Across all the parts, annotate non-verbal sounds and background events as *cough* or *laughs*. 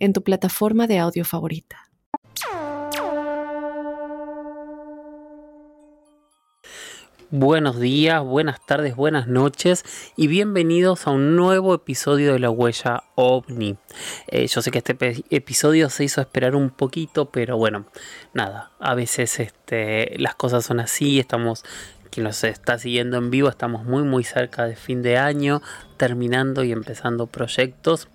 en tu plataforma de audio favorita. Buenos días, buenas tardes, buenas noches y bienvenidos a un nuevo episodio de La Huella OVNI. Eh, yo sé que este episodio se hizo esperar un poquito, pero bueno, nada, a veces este, las cosas son así, estamos quien nos está siguiendo en vivo, estamos muy muy cerca de fin de año, terminando y empezando proyectos.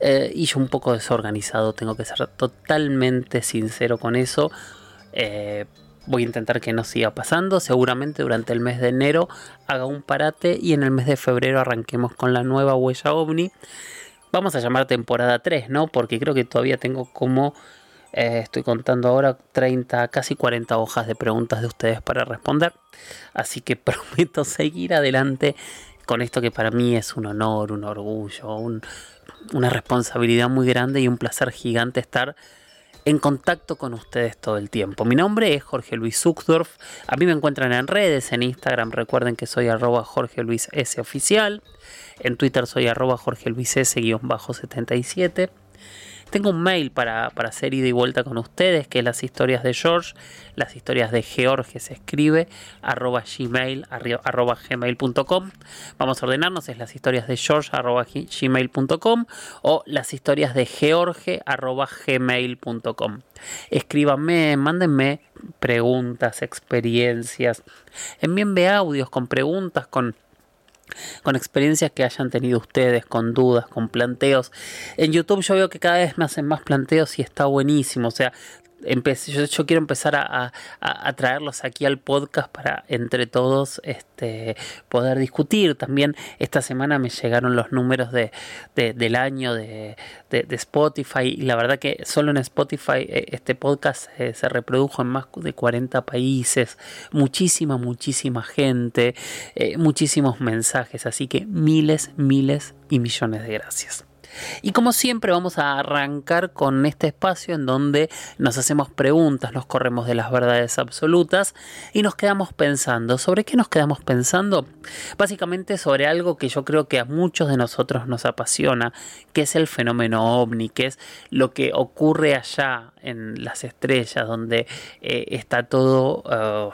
Eh, y yo un poco desorganizado, tengo que ser totalmente sincero con eso. Eh, voy a intentar que no siga pasando. Seguramente durante el mes de enero haga un parate y en el mes de febrero arranquemos con la nueva huella ovni. Vamos a llamar temporada 3, ¿no? Porque creo que todavía tengo como, eh, estoy contando ahora, 30, casi 40 hojas de preguntas de ustedes para responder. Así que *laughs* prometo seguir adelante con esto que para mí es un honor, un orgullo, una responsabilidad muy grande y un placer gigante estar en contacto con ustedes todo el tiempo. Mi nombre es Jorge Luis Zuckdorf. A mí me encuentran en redes, en Instagram recuerden que soy arroba Jorge Luis S oficial. En Twitter soy arroba Jorge Luis S-77. Tengo un mail para, hacer ida y vuelta con ustedes, que es las historias de George, las historias de George se escribe, arroba gmail, arroba gmail.com. Vamos a ordenarnos, es las historias de George, arroba gmail.com o las historias de George, arroba gmail.com. Escríbanme, mándenme preguntas, experiencias, envíenme audios con preguntas, con con experiencias que hayan tenido ustedes, con dudas, con planteos. En YouTube yo veo que cada vez me hacen más planteos y está buenísimo. O sea, yo, quiero empezar a, traerlos aquí al podcast para entre todos este, poder discutir. También esta semana me llegaron los números de, del año de, Spotify y la verdad que solo en Spotify eh, este podcast se reprodujo en más de 40 países, muchísima, muchísima gente, eh, muchísimos mensajes, así que miles, miles y millones de gracias. Y como siempre vamos a arrancar con este espacio en donde nos hacemos preguntas, nos corremos de las verdades absolutas y nos quedamos pensando. ¿Sobre qué nos quedamos pensando? Básicamente sobre algo que yo creo que a muchos de nosotros nos apasiona, que es el fenómeno ovni, que es lo que ocurre allá en las estrellas, donde eh, está todo... Uh,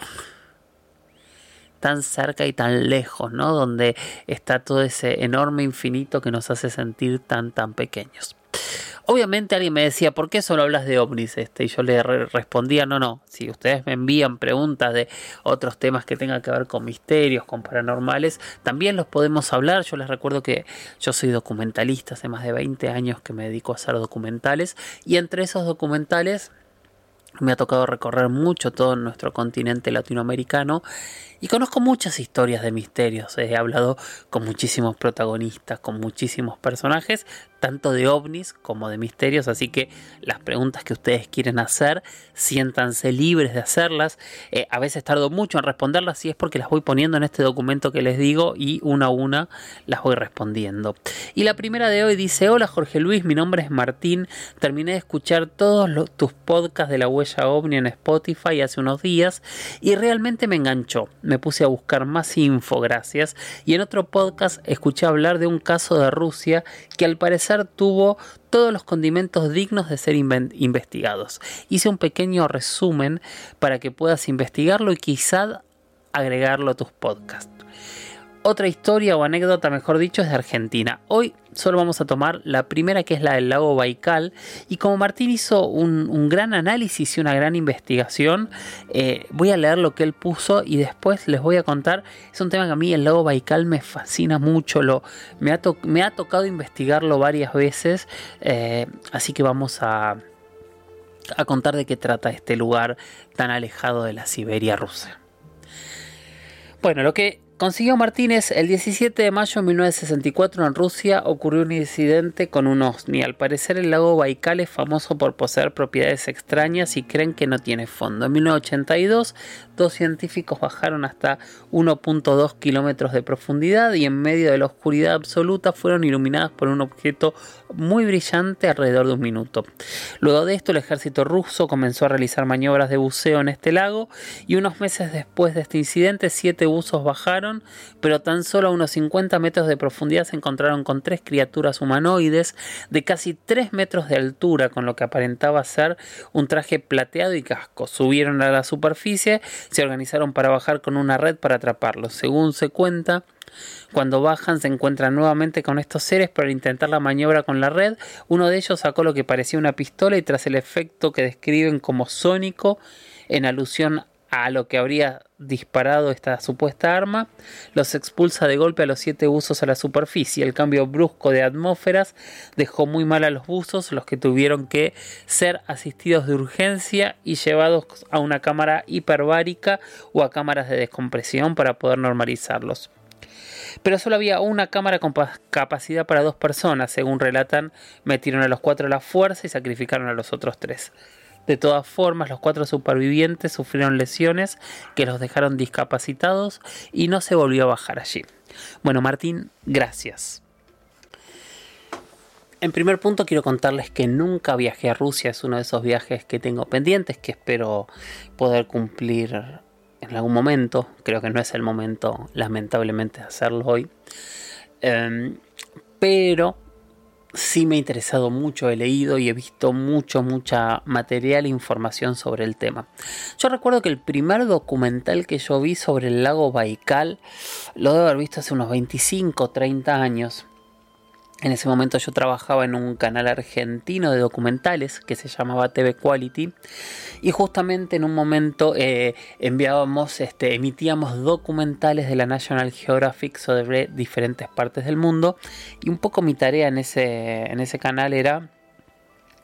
tan cerca y tan lejos, ¿no? Donde está todo ese enorme infinito que nos hace sentir tan, tan pequeños. Obviamente alguien me decía, ¿por qué solo hablas de ovnis este? Y yo le respondía, no, no, si ustedes me envían preguntas de otros temas que tengan que ver con misterios, con paranormales, también los podemos hablar. Yo les recuerdo que yo soy documentalista, hace más de 20 años que me dedico a hacer documentales y entre esos documentales me ha tocado recorrer mucho todo nuestro continente latinoamericano y conozco muchas historias de misterios. He hablado con muchísimos protagonistas, con muchísimos personajes, tanto de ovnis como de misterios. Así que las preguntas que ustedes quieren hacer, siéntanse libres de hacerlas. Eh, a veces tardo mucho en responderlas y es porque las voy poniendo en este documento que les digo y una a una las voy respondiendo. Y la primera de hoy dice: Hola Jorge Luis, mi nombre es Martín. Terminé de escuchar todos tus podcasts de la huella ovni en Spotify hace unos días y realmente me enganchó me puse a buscar más info, gracias, y en otro podcast escuché hablar de un caso de Rusia que al parecer tuvo todos los condimentos dignos de ser investigados. Hice un pequeño resumen para que puedas investigarlo y quizá agregarlo a tus podcasts. Otra historia o anécdota, mejor dicho, es de Argentina. Hoy solo vamos a tomar la primera que es la del lago Baikal y como Martín hizo un, gran análisis y una gran investigación, eh, voy a leer lo que él puso y después les voy a contar. Es un tema que a mí el lago Baikal me fascina mucho, lo, me, ha tocado investigarlo varias veces, eh, así que vamos a contar de qué trata este lugar tan alejado de la Siberia rusa. Bueno, lo que consiguió Martínez el 17 de mayo de 1964 en Rusia ocurrió un incidente con un OSNI. Al parecer el lago Baikal es famoso por poseer propiedades extrañas y creen que no tiene fondo. En 1982 dos científicos bajaron hasta 1.2 kilómetros de profundidad y en medio de la oscuridad absoluta fueron iluminadas por un objeto muy brillante alrededor de un minuto. Luego de esto el ejército ruso comenzó a realizar maniobras de buceo en este lago y unos meses después de este incidente siete buzos bajaron pero tan solo a unos 50 metros de profundidad se encontraron con tres criaturas humanoides de casi 3 metros de altura, con lo que aparentaba ser un traje plateado y casco. Subieron a la superficie, se organizaron para bajar con una red para atraparlos. Según se cuenta, cuando bajan se encuentran nuevamente con estos seres, pero al intentar la maniobra con la red, uno de ellos sacó lo que parecía una pistola y tras el efecto que describen como sónico, en alusión a lo que habría disparado esta supuesta arma, los expulsa de golpe a los siete buzos a la superficie. El cambio brusco de atmósferas dejó muy mal a los buzos, los que tuvieron que ser asistidos de urgencia y llevados a una cámara hiperbárica o a cámaras de descompresión para poder normalizarlos. Pero solo había una cámara con capacidad para dos personas, según relatan, metieron a los cuatro a la fuerza y sacrificaron a los otros tres. De todas formas, los cuatro supervivientes sufrieron lesiones que los dejaron discapacitados y no se volvió a bajar allí. Bueno, Martín, gracias. En primer punto quiero contarles que nunca viajé a Rusia, es uno de esos viajes que tengo pendientes que espero poder cumplir en algún momento. Creo que no es el momento, lamentablemente, de hacerlo hoy. Em, pero sí me ha interesado mucho, he leído y he visto mucho, mucha material e información sobre el tema. Yo recuerdo que el primer documental que yo vi sobre el lago Baikal lo debo haber visto hace unos 25, 30 años. En ese momento yo trabajaba en un canal argentino de documentales que se llamaba TV Quality y justamente en un momento eh, enviábamos, este, emitíamos documentales de la National Geographic sobre diferentes partes del mundo y un poco mi tarea en ese, en ese canal era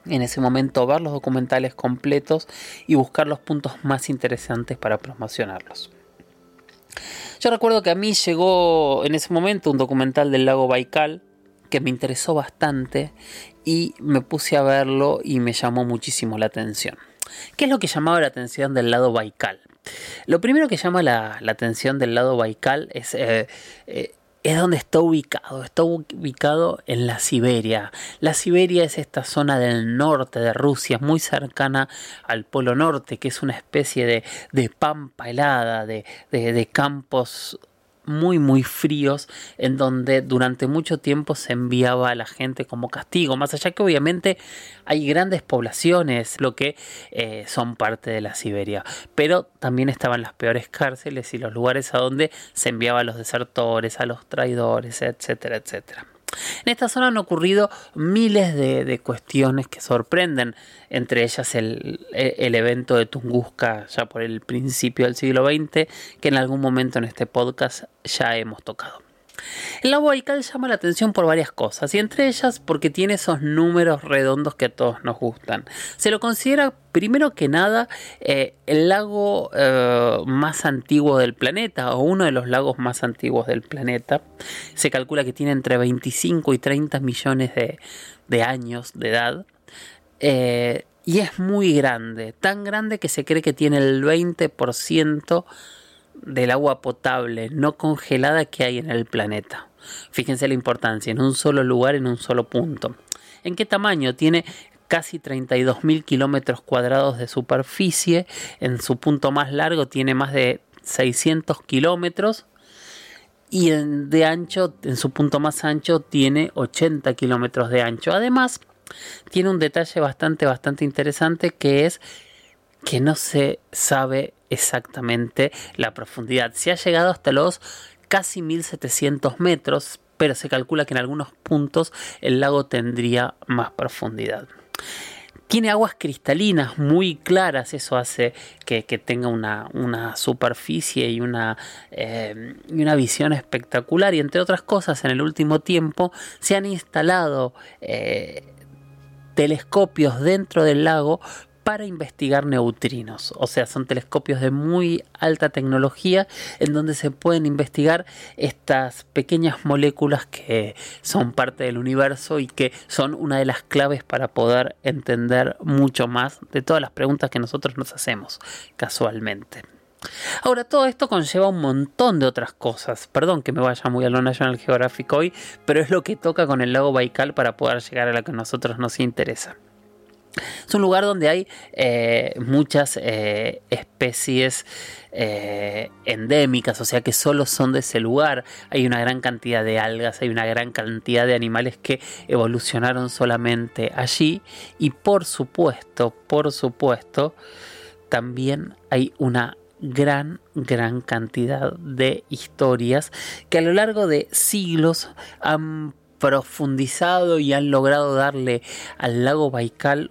en ese momento ver los documentales completos y buscar los puntos más interesantes para promocionarlos. Yo recuerdo que a mí llegó en ese momento un documental del lago Baikal que me interesó bastante y me puse a verlo y me llamó muchísimo la atención. ¿Qué es lo que llamaba la atención del lado Baikal? Lo primero que llama la, atención del lado Baikal es, eh, eh, es donde está ubicado. Está ubicado en la Siberia. La Siberia es esta zona del norte de Rusia, muy cercana al Polo Norte, que es una especie de, de pampa helada, de, de, de campos muy muy fríos en donde durante mucho tiempo se enviaba a la gente como castigo, más allá que obviamente hay grandes poblaciones lo que eh, son parte de la Siberia, pero también estaban las peores cárceles y los lugares a donde se enviaba a los desertores, a los traidores, etcétera, etcétera. En esta zona han ocurrido miles de, cuestiones que sorprenden, entre ellas el, evento de Tunguska ya por el principio del siglo XX, que en algún momento en este podcast ya hemos tocado. El lago Baikal llama la atención por varias cosas, y entre ellas porque tiene esos números redondos que a todos nos gustan. Se lo considera primero que nada eh, el lago eh, más antiguo del planeta, o uno de los lagos más antiguos del planeta. Se calcula que tiene entre 25 y 30 millones de, años de edad. Eh, y es muy grande, tan grande que se cree que tiene el 20% del agua potable no congelada que hay en el planeta. Fíjense la importancia, en un solo lugar, en un solo punto. ¿En qué tamaño? Tiene casi 32.000 kilómetros cuadrados de superficie. En su punto más largo tiene más de 600 kilómetros. Y en, de ancho, en su punto más ancho, tiene 80 kilómetros de ancho. Además, tiene un detalle bastante, bastante interesante que es que no se sabe exactamente la profundidad. Se ha llegado hasta los casi 1700 metros, pero se calcula que en algunos puntos el lago tendría más profundidad. Tiene aguas cristalinas muy claras, eso hace que, tenga una, superficie y una, eh, y una visión espectacular. Y entre otras cosas, en el último tiempo se han instalado eh, telescopios dentro del lago para investigar neutrinos. O sea, son telescopios de muy alta tecnología en donde se pueden investigar estas pequeñas moléculas que son parte del universo y que son una de las claves para poder entender mucho más de todas las preguntas que nosotros nos hacemos casualmente. Ahora, todo esto conlleva un montón de otras cosas. Perdón que me vaya muy a lo National Geographic hoy, pero es lo que toca con el lago Baikal para poder llegar a lo que a nosotros nos interesa. Es un lugar donde hay eh, muchas eh, especies eh, endémicas, o sea que solo son de ese lugar. Hay una gran cantidad de algas, hay una gran cantidad de animales que evolucionaron solamente allí. Y por supuesto, por supuesto, también hay una gran, gran cantidad de historias que a lo largo de siglos han profundizado y han logrado darle al lago Baikal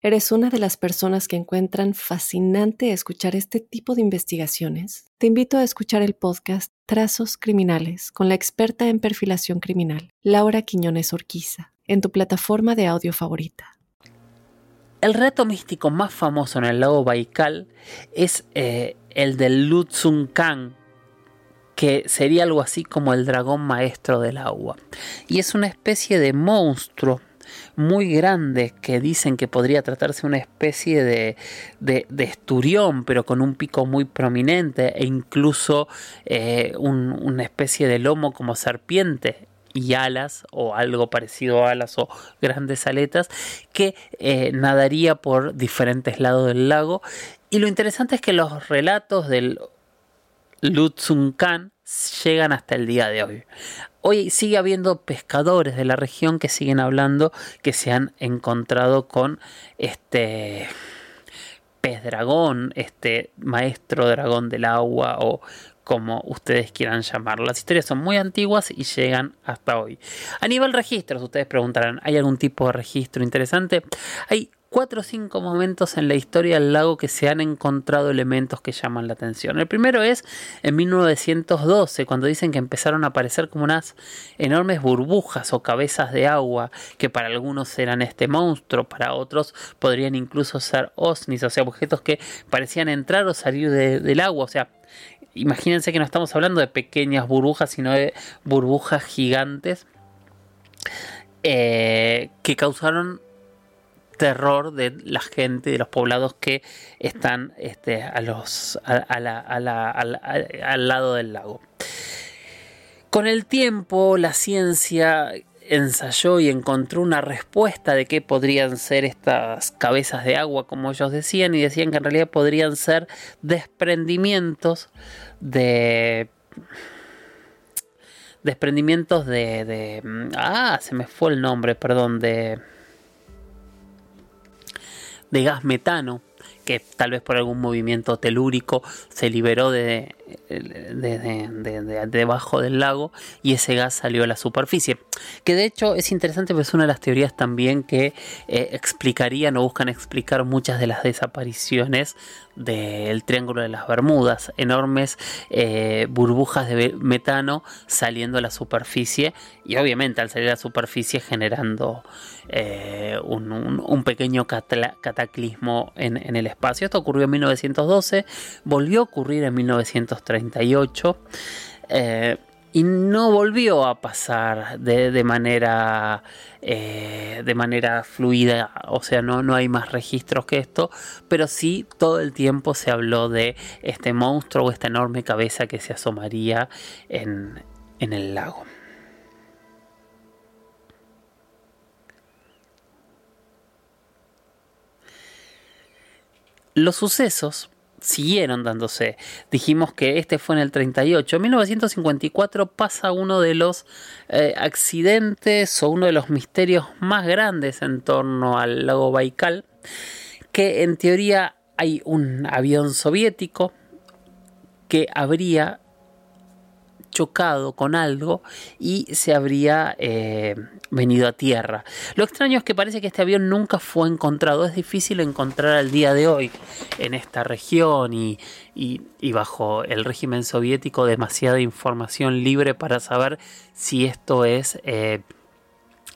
¿Eres una de las personas que encuentran fascinante escuchar este tipo de investigaciones? Te invito a escuchar el podcast Trazos Criminales con la experta en perfilación criminal, Laura Quiñones Orquiza, en tu plataforma de audio favorita. El reto místico más famoso en el lago Baikal es eh, el del Lutsun Khan, que sería algo así como el dragón maestro del agua. Y es una especie de monstruo muy grandes que dicen que podría tratarse de una especie de, de, esturión, pero con un pico muy prominente e incluso eh, una especie de lomo como serpiente y alas o algo parecido a alas o grandes aletas que eh, nadaría por diferentes lados del lago y lo interesante es que los relatos del Lutsunkan llegan hasta el día de hoy. Hoy sigue habiendo pescadores de la región que siguen hablando que se han encontrado con este pez dragón, este maestro dragón del agua o como ustedes quieran llamarlo. Las historias son muy antiguas y llegan hasta hoy. A nivel registros, ustedes preguntarán, ¿hay algún tipo de registro interesante? Hay cuatro o cinco momentos en la historia del lago que se han encontrado elementos que llaman la atención. El primero es en 1912, cuando dicen que empezaron a aparecer como unas enormes burbujas o cabezas de agua, que para algunos eran este monstruo, para otros podrían incluso ser osnis, o sea, objetos que parecían entrar o salir del agua, o sea, imagínense que no estamos hablando de pequeñas burbujas, sino de burbujas gigantes eh, que causaron terror de la gente, de los poblados que están este, a los, al lado del lago. Con el tiempo, la ciencia ensayó y encontró una respuesta de qué podrían ser estas cabezas de agua, como ellos decían, y decían que en realidad podrían ser desprendimientos de desprendimientos de, de ah se me fue el nombre perdón de de gas metano que tal vez por algún movimiento telúrico se liberó de, debajo del lago y ese gas salió a la superficie. Que de hecho es interesante porque es una de las teorías también que eh, explicarían o buscan explicar muchas de las desapariciones del Triángulo de las Bermudas, enormes eh, burbujas de metano saliendo a la superficie y obviamente al salir a la superficie generando eh, un, pequeño cataclismo en, el espacio. Esto ocurrió en 1912, volvió a ocurrir en 1938 y no volvió a pasar de, manera eh, de manera fluida o sea no, no hay más registros que esto pero sí todo el tiempo se habló de este monstruo o esta enorme cabeza que se asomaría en, en el lago. Los sucesos siguieron dándose. Dijimos que este fue en el 38. En 1954 pasa uno de los eh, accidentes o uno de los misterios más grandes en torno al lago Baikal, que en teoría hay un avión soviético que habría chocado con algo y se habría eh, venido a tierra. Lo extraño es que parece que este avión nunca fue encontrado. Es difícil encontrar al día de hoy en esta región y, bajo el régimen soviético demasiada información libre para saber si esto es eh,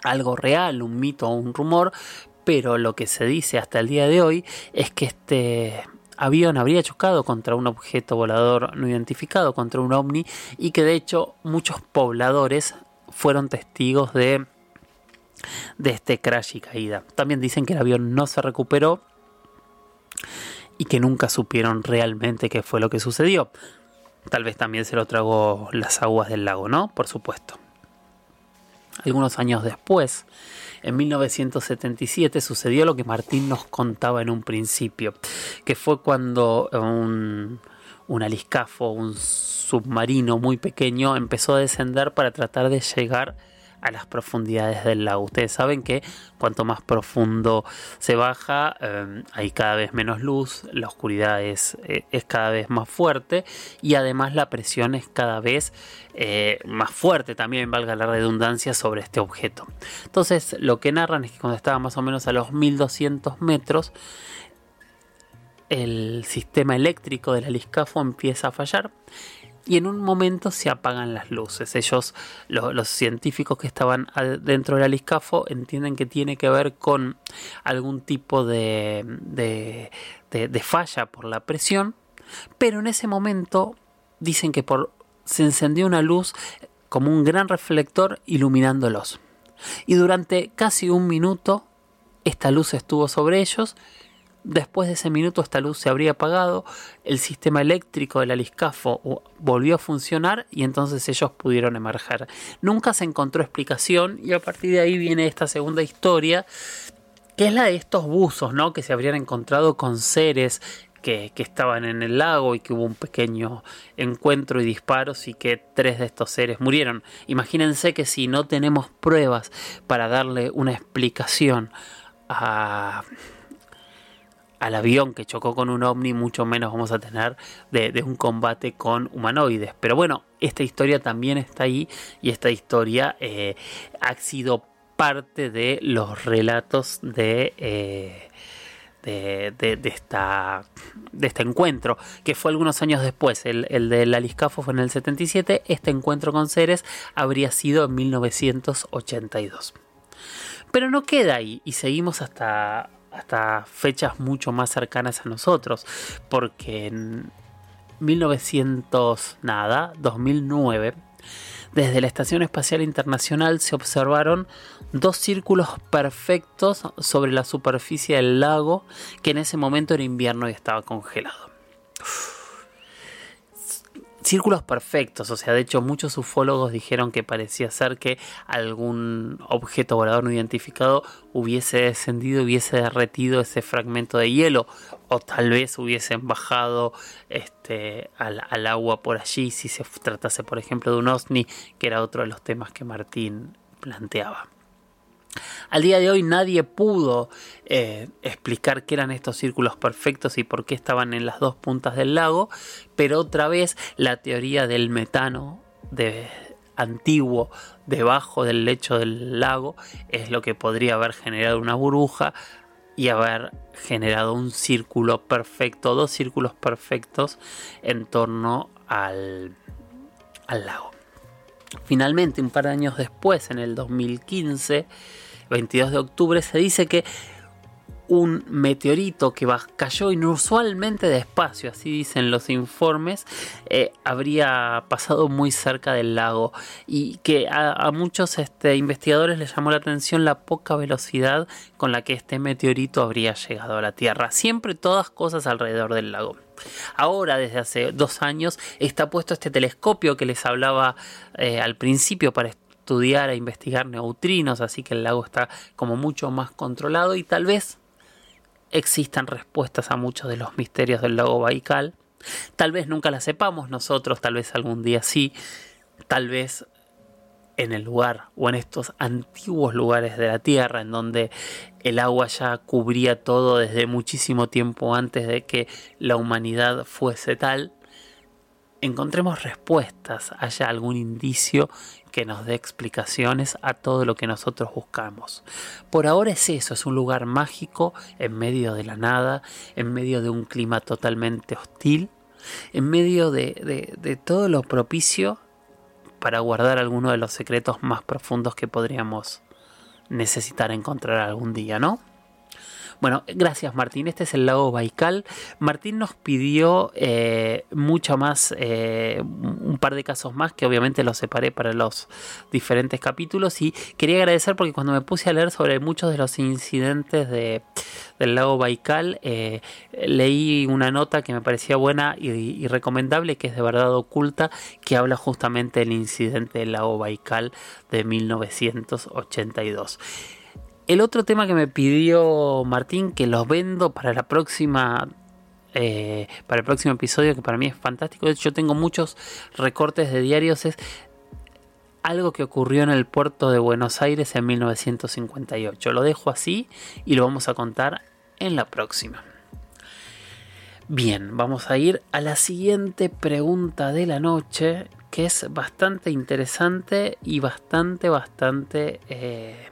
algo real, un mito o un rumor. Pero lo que se dice hasta el día de hoy es que este avión habría chocado contra un objeto volador no identificado, contra un ovni, y que de hecho muchos pobladores fueron testigos de, de este crash y caída. También dicen que el avión no se recuperó y que nunca supieron realmente qué fue lo que sucedió. Tal vez también se lo tragó las aguas del lago, ¿no? Por supuesto. Algunos años después, en 1977 sucedió lo que Martín nos contaba en un principio, que fue cuando un, un aliscafo, un submarino muy pequeño, empezó a descender para tratar de llegar a las profundidades del lago. Ustedes saben que cuanto más profundo se baja, eh, hay cada vez menos luz, la oscuridad es, eh, es, cada vez más fuerte y además la presión es cada vez eh, más fuerte, también valga la redundancia, sobre este objeto. Entonces lo que narran es que cuando estaba más o menos a los 1200 metros, el sistema eléctrico del aliscafo empieza a fallar y en un momento se apagan las luces. Ellos, los científicos que estaban dentro del aliscafo, entienden que tiene que ver con algún tipo de, de, falla por la presión, pero en ese momento dicen que por, se encendió una luz como un gran reflector iluminándolos. Y durante casi un minuto esta luz estuvo sobre ellos Después de ese minuto esta luz se habría apagado, el sistema eléctrico del aliscafo volvió a funcionar y entonces ellos pudieron emerger. Nunca se encontró explicación y a partir de ahí viene esta segunda historia, que es la de estos buzos, ¿no? Que se habrían encontrado con seres que, que, estaban en el lago y que hubo un pequeño encuentro y disparos y que tres de estos seres murieron. Imagínense que si no tenemos pruebas para darle una explicación a al avión que chocó con un ovni, mucho menos vamos a tener de, un combate con humanoides. Pero bueno, esta historia también está ahí y esta historia eh, ha sido parte de los relatos de... Eh, de, esta, de este encuentro, que fue algunos años después. El, el del Aliscafo fue en el 77, este encuentro con seres habría sido en 1982. Pero no queda ahí y seguimos hasta, hasta fechas mucho más cercanas a nosotros, porque en 1900 nada, 2009, desde la Estación Espacial Internacional se observaron dos círculos perfectos sobre la superficie del lago que en ese momento era invierno y estaba congelado círculos perfectos, o sea, de hecho muchos ufólogos dijeron que parecía ser que algún objeto volador no identificado hubiese descendido, hubiese derretido ese fragmento de hielo, o tal vez hubiesen bajado este, al, al agua por allí si se tratase, por ejemplo, de un OSNI, que era otro de los temas que Martín planteaba. Al día de hoy nadie pudo eh, explicar qué eran estos círculos perfectos y por qué estaban en las dos puntas del lago, pero otra vez la teoría del metano de, antiguo debajo del lecho del lago es lo que podría haber generado una burbuja y haber generado un círculo perfecto, dos círculos perfectos en torno al, al lago. Finalmente, un par de años después, en el 2015, 22 de octubre, se dice que un meteorito que cayó inusualmente despacio, así dicen los informes, eh, habría pasado muy cerca del lago y que a, muchos este, investigadores les llamó la atención la poca velocidad con la que este meteorito habría llegado a la Tierra. Siempre todas cosas alrededor del lago. Ahora, desde hace dos años, está puesto este telescopio que les hablaba eh, al principio para estudiar e investigar neutrinos, así que el lago está como mucho más controlado y tal vez existan respuestas a muchos de los misterios del lago Baikal. Tal vez nunca las sepamos nosotros, tal vez algún día sí, tal vez en el lugar o en estos antiguos lugares de la Tierra en donde el agua ya cubría todo desde muchísimo tiempo antes de que la humanidad fuese tal, encontremos respuestas, haya algún indicio que nos dé explicaciones a todo lo que nosotros buscamos. Por ahora es eso, es un lugar mágico en medio de la nada, en medio de un clima totalmente hostil, en medio de, de todo lo propicio para guardar alguno de los secretos más profundos que podríamos necesitar encontrar algún día, ¿no? Bueno, gracias Martín. Este es el lago Baikal. Martín nos pidió eh, mucho más, eh, un par de casos más que obviamente los separé para los diferentes capítulos y quería agradecer porque cuando me puse a leer sobre muchos de los incidentes de, del lago Baikal, eh, leí una nota que me parecía buena y, y, recomendable, que es de verdad oculta, que habla justamente del incidente del lago Baikal de 1982. El otro tema que me pidió Martín, que los vendo para la próxima eh, para el próximo episodio, que para mí es fantástico. Yo tengo muchos recortes de diarios. Es algo que ocurrió en el puerto de Buenos Aires en 1958. Lo dejo así y lo vamos a contar en la próxima. Bien, vamos a ir a la siguiente pregunta de la noche, que es bastante interesante y bastante, bastante... Eh,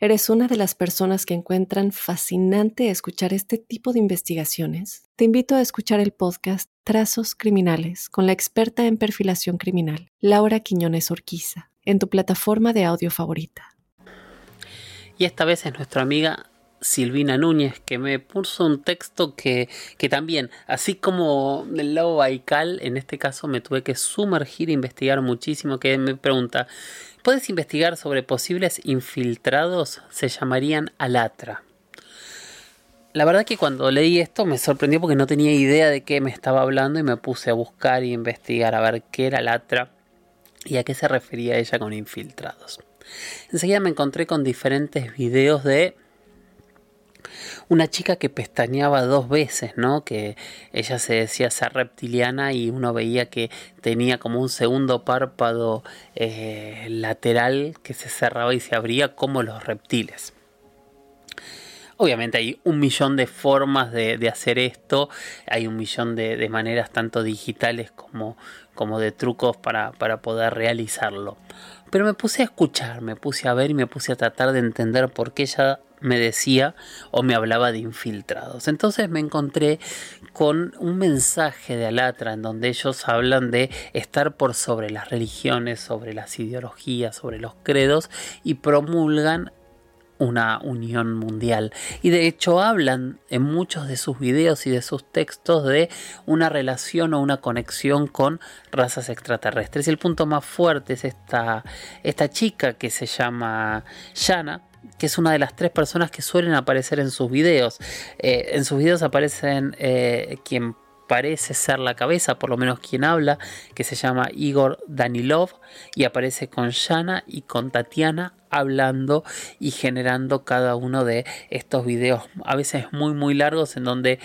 ¿Eres una de las personas que encuentran fascinante escuchar este tipo de investigaciones? Te invito a escuchar el podcast Trazos Criminales con la experta en perfilación criminal, Laura Quiñones Orquiza, en tu plataforma de audio favorita. Y esta vez es nuestra amiga Silvina Núñez, que me puso un texto que, que también, así como del lado Baikal, en este caso me tuve que sumergir e investigar muchísimo, que me pregunta, ¿puedes investigar sobre posibles infiltrados? Se llamarían Alatra. La verdad que cuando leí esto me sorprendió porque no tenía idea de qué me estaba hablando y me puse a buscar y investigar a ver qué era Alatra y a qué se refería ella con infiltrados. Enseguida me encontré con diferentes videos de una chica que pestañeaba dos veces, ¿no? Que ella se decía ser reptiliana y uno veía que tenía como un segundo párpado eh, lateral que se cerraba y se abría como los reptiles. Obviamente hay un millón de formas de, hacer esto, hay un millón de, maneras tanto digitales como, como de trucos para, para poder realizarlo. Pero me puse a escuchar, me puse a ver y me puse a tratar de entender por qué ella me decía o me hablaba de infiltrados. Entonces me encontré con un mensaje de Alatra en donde ellos hablan de estar por sobre las religiones, sobre las ideologías, sobre los credos y promulgan una unión mundial. Y de hecho hablan en muchos de sus videos y de sus textos de una relación o una conexión con razas extraterrestres. Y el punto más fuerte es esta, esta chica que se llama Shana, que es una de las tres personas que suelen aparecer en sus videos. Eh, en sus videos aparecen eh, quien parece ser la cabeza, por lo menos quien habla, que se llama Igor Danilov, y aparece con Shana y con Tatiana hablando y generando cada uno de estos videos, a veces muy muy largos, en donde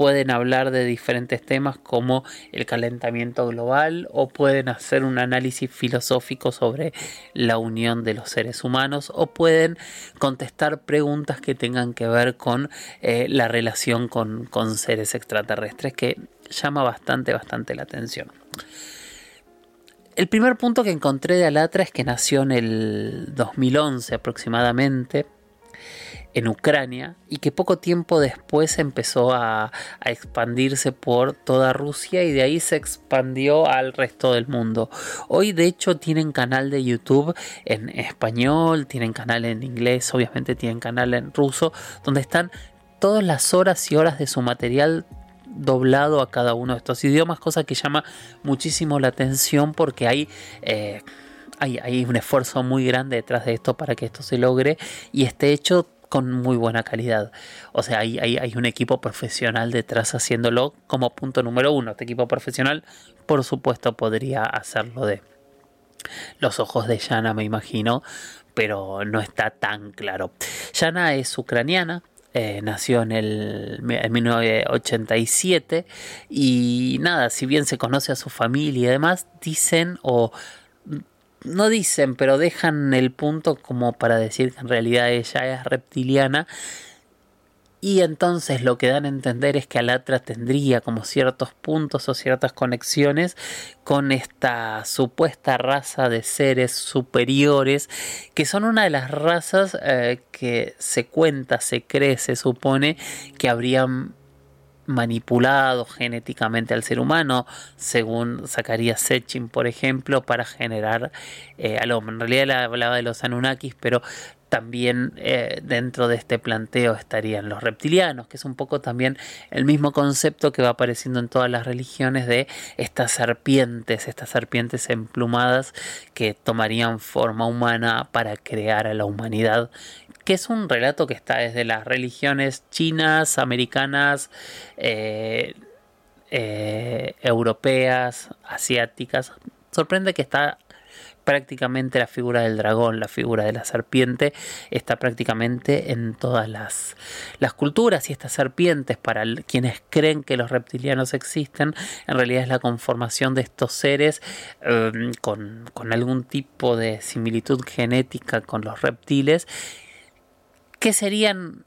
pueden hablar de diferentes temas como el calentamiento global o pueden hacer un análisis filosófico sobre la unión de los seres humanos o pueden contestar preguntas que tengan que ver con eh, la relación con, con seres extraterrestres que llama bastante, bastante la atención. El primer punto que encontré de Alatra es que nació en el 2011 aproximadamente en Ucrania y que poco tiempo después empezó a, expandirse por toda Rusia y de ahí se expandió al resto del mundo. Hoy de hecho tienen canal de YouTube en español, tienen canal en inglés, obviamente tienen canal en ruso, donde están todas las horas y horas de su material doblado a cada uno de estos idiomas, cosa que llama muchísimo la atención porque hay... Eh, hay, hay, un esfuerzo muy grande detrás de esto para que esto se logre y esté hecho con muy buena calidad. O sea, hay, hay, un equipo profesional detrás haciéndolo como punto número uno. Este equipo profesional, por supuesto, podría hacerlo de los ojos de Yana, me imagino, pero no está tan claro. Yana es ucraniana, eh, nació en el en 1987 y nada, si bien se conoce a su familia y demás, dicen o no dicen, pero dejan el punto como para decir que en realidad ella es reptiliana y entonces lo que dan a entender es que Alatra tendría como ciertos puntos o ciertas conexiones con esta supuesta raza de seres superiores, que son una de las razas eh, que se cuenta, se cree, se supone que habrían manipulado genéticamente al ser humano, según sacaría Sechin, por ejemplo, para generar eh, al hombre. En realidad él hablaba de los Anunnakis, pero también eh, dentro de este planteo estarían los reptilianos, que es un poco también el mismo concepto que va apareciendo en todas las religiones de estas serpientes, estas serpientes emplumadas que tomarían forma humana para crear a la humanidad que es un relato que está desde las religiones chinas, americanas, eh, eh, europeas, asiáticas. Sorprende que está prácticamente la figura del dragón, la figura de la serpiente, está prácticamente en todas las, las culturas. Y estas serpientes, para quienes creen que los reptilianos existen, en realidad es la conformación de estos seres em, con, con algún tipo de similitud genética con los reptiles que serían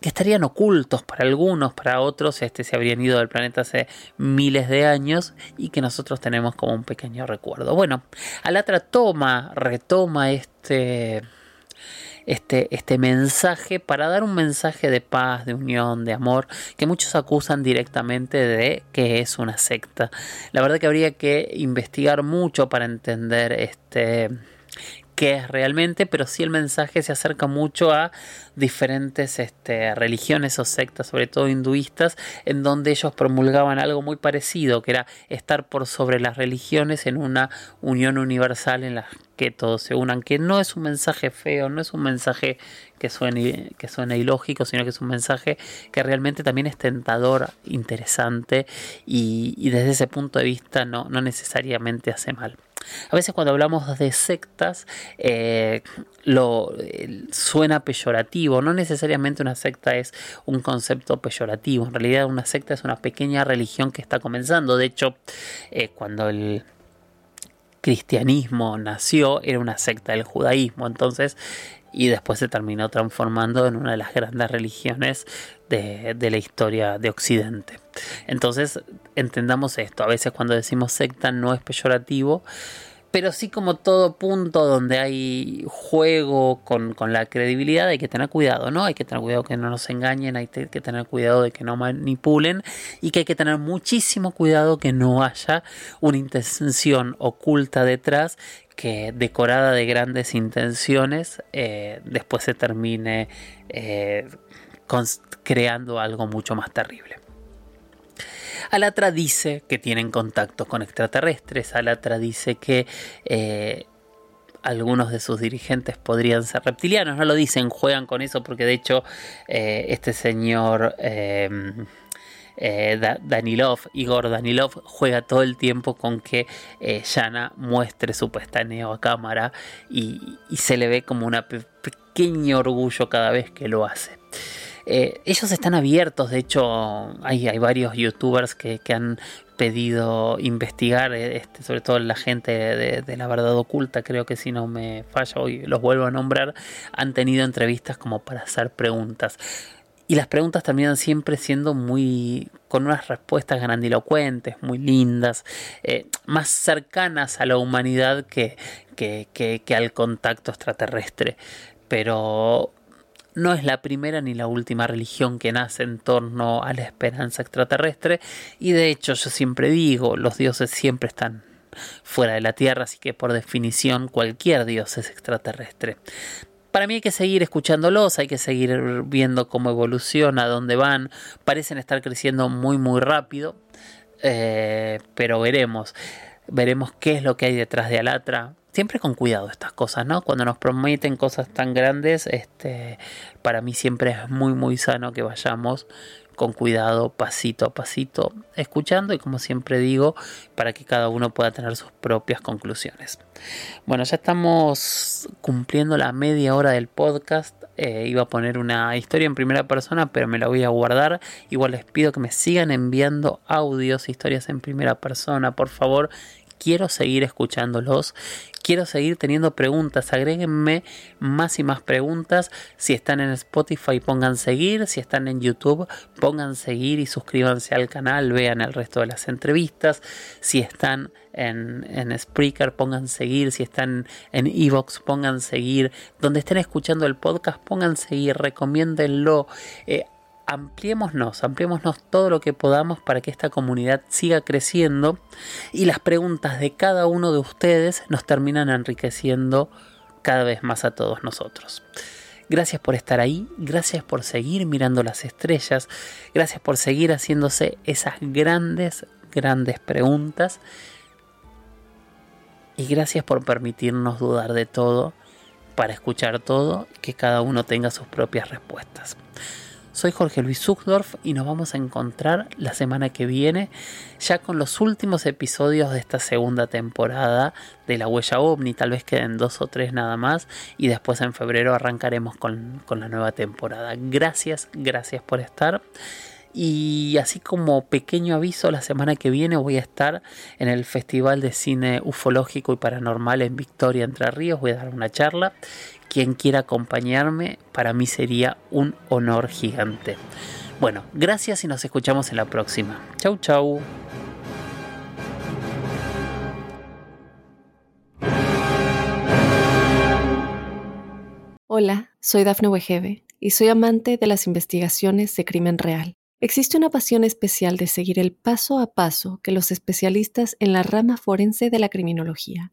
que estarían ocultos para algunos, para otros, este se habrían ido del planeta hace miles de años y que nosotros tenemos como un pequeño recuerdo. Bueno, Alatra toma, retoma este, este, este mensaje para dar un mensaje de paz, de unión, de amor, que muchos acusan directamente de que es una secta. La verdad que habría que investigar mucho para entender este qué es realmente, pero sí el mensaje se acerca mucho a diferentes este, religiones o sectas, sobre todo hinduistas, en donde ellos promulgaban algo muy parecido, que era estar por sobre las religiones en una unión universal en la que todos se unan, que no es un mensaje feo, no es un mensaje que suene, que suene ilógico, sino que es un mensaje que realmente también es tentador, interesante y, desde ese punto de vista no, no necesariamente hace mal. A veces cuando hablamos de sectas eh, lo suena peyorativo, no necesariamente una secta es un concepto peyorativo, en realidad una secta es una pequeña religión que está comenzando, de hecho eh, cuando el cristianismo nació era una secta del judaísmo, entonces y después se terminó transformando en una de las grandes religiones de, la historia de Occidente. Entonces, entendamos esto, a veces cuando decimos secta no es peyorativo, pero sí como todo punto donde hay juego con, con, la credibilidad hay que tener cuidado, ¿no? Hay que tener cuidado que no nos engañen, hay que tener cuidado de que no manipulen y que hay que tener muchísimo cuidado que no haya una intención oculta detrás que decorada de grandes intenciones eh, después se termine eh, creando algo mucho más terrible. Alatra dice que tienen contacto con extraterrestres, Alatra dice que eh, algunos de sus dirigentes podrían ser reptilianos, no lo dicen, juegan con eso porque de hecho este señor... Eh, Danilov, Igor Danilov, juega todo el tiempo con que eh, Yana muestre su pestañeo a cámara y, se le ve como un pequeño orgullo cada vez que lo hace. Eh, ellos están abiertos, de hecho hay, varios youtubers que, han pedido investigar, este, sobre todo la gente de, de, la verdad oculta, creo que si no me falla hoy los vuelvo a nombrar, han tenido entrevistas como para hacer preguntas. Y las preguntas terminan siempre siendo muy. con unas respuestas grandilocuentes, muy lindas, eh, más cercanas a la humanidad que, que, que, al contacto extraterrestre. Pero no es la primera ni la última religión que nace en torno a la esperanza extraterrestre. Y de hecho, yo siempre digo, los dioses siempre están fuera de la Tierra, así que por definición cualquier dios es extraterrestre para mí hay que seguir escuchándolos, hay que seguir viendo cómo evoluciona, dónde van. Parecen estar creciendo muy, muy rápido, eh, pero veremos. Veremos qué es lo que hay detrás de Alatra. Siempre con cuidado estas cosas, ¿no? Cuando nos prometen cosas tan grandes, este, para mí siempre es muy, muy sano que vayamos con cuidado, pasito a pasito, escuchando y como siempre digo, para que cada uno pueda tener sus propias conclusiones. Bueno, ya estamos cumpliendo la media hora del podcast. Eh, iba a poner una historia en primera persona, pero me la voy a guardar. Igual les pido que me sigan enviando audios, historias en primera persona, por favor. Quiero seguir escuchándolos quiero seguir teniendo preguntas. Agréguenme más y más preguntas. Si están en Spotify, pongan seguir. Si están en YouTube, pongan seguir y suscríbanse al canal. Vean el resto de las entrevistas. Si están en, en Spreaker, pongan seguir. Si están en Evox, pongan seguir. Donde estén escuchando el podcast, pongan seguir. Recomiéndenlo. Eh, ampliémonos, ampliémonos todo lo que podamos para que esta comunidad siga creciendo y las preguntas de cada uno de ustedes nos terminan enriqueciendo cada vez más a todos nosotros. Gracias por estar ahí, gracias por seguir mirando las estrellas, gracias por seguir haciéndose esas grandes, grandes preguntas y gracias por permitirnos dudar de todo para escuchar todo que cada uno tenga sus propias respuestas. Soy Jorge Luis Zuckdorf y nos vamos a encontrar la semana que viene ya con los últimos episodios de esta segunda temporada de La Huella OVNI. Tal vez queden dos o tres nada más y después en febrero arrancaremos con, con la nueva temporada. Gracias, gracias por estar. Y así como pequeño aviso, la semana que viene voy a estar en el Festival de Cine Ufológico y Paranormal en Victoria, Entre Ríos. Voy a dar una charla quien quiera acompañarme, para mí sería un honor gigante. Bueno, gracias y nos escuchamos en la próxima. Chau, chau. Hola, soy Dafne Wegebe y soy amante de las investigaciones de crimen real. Existe una pasión especial de seguir el paso a paso que los especialistas en la rama forense de la criminología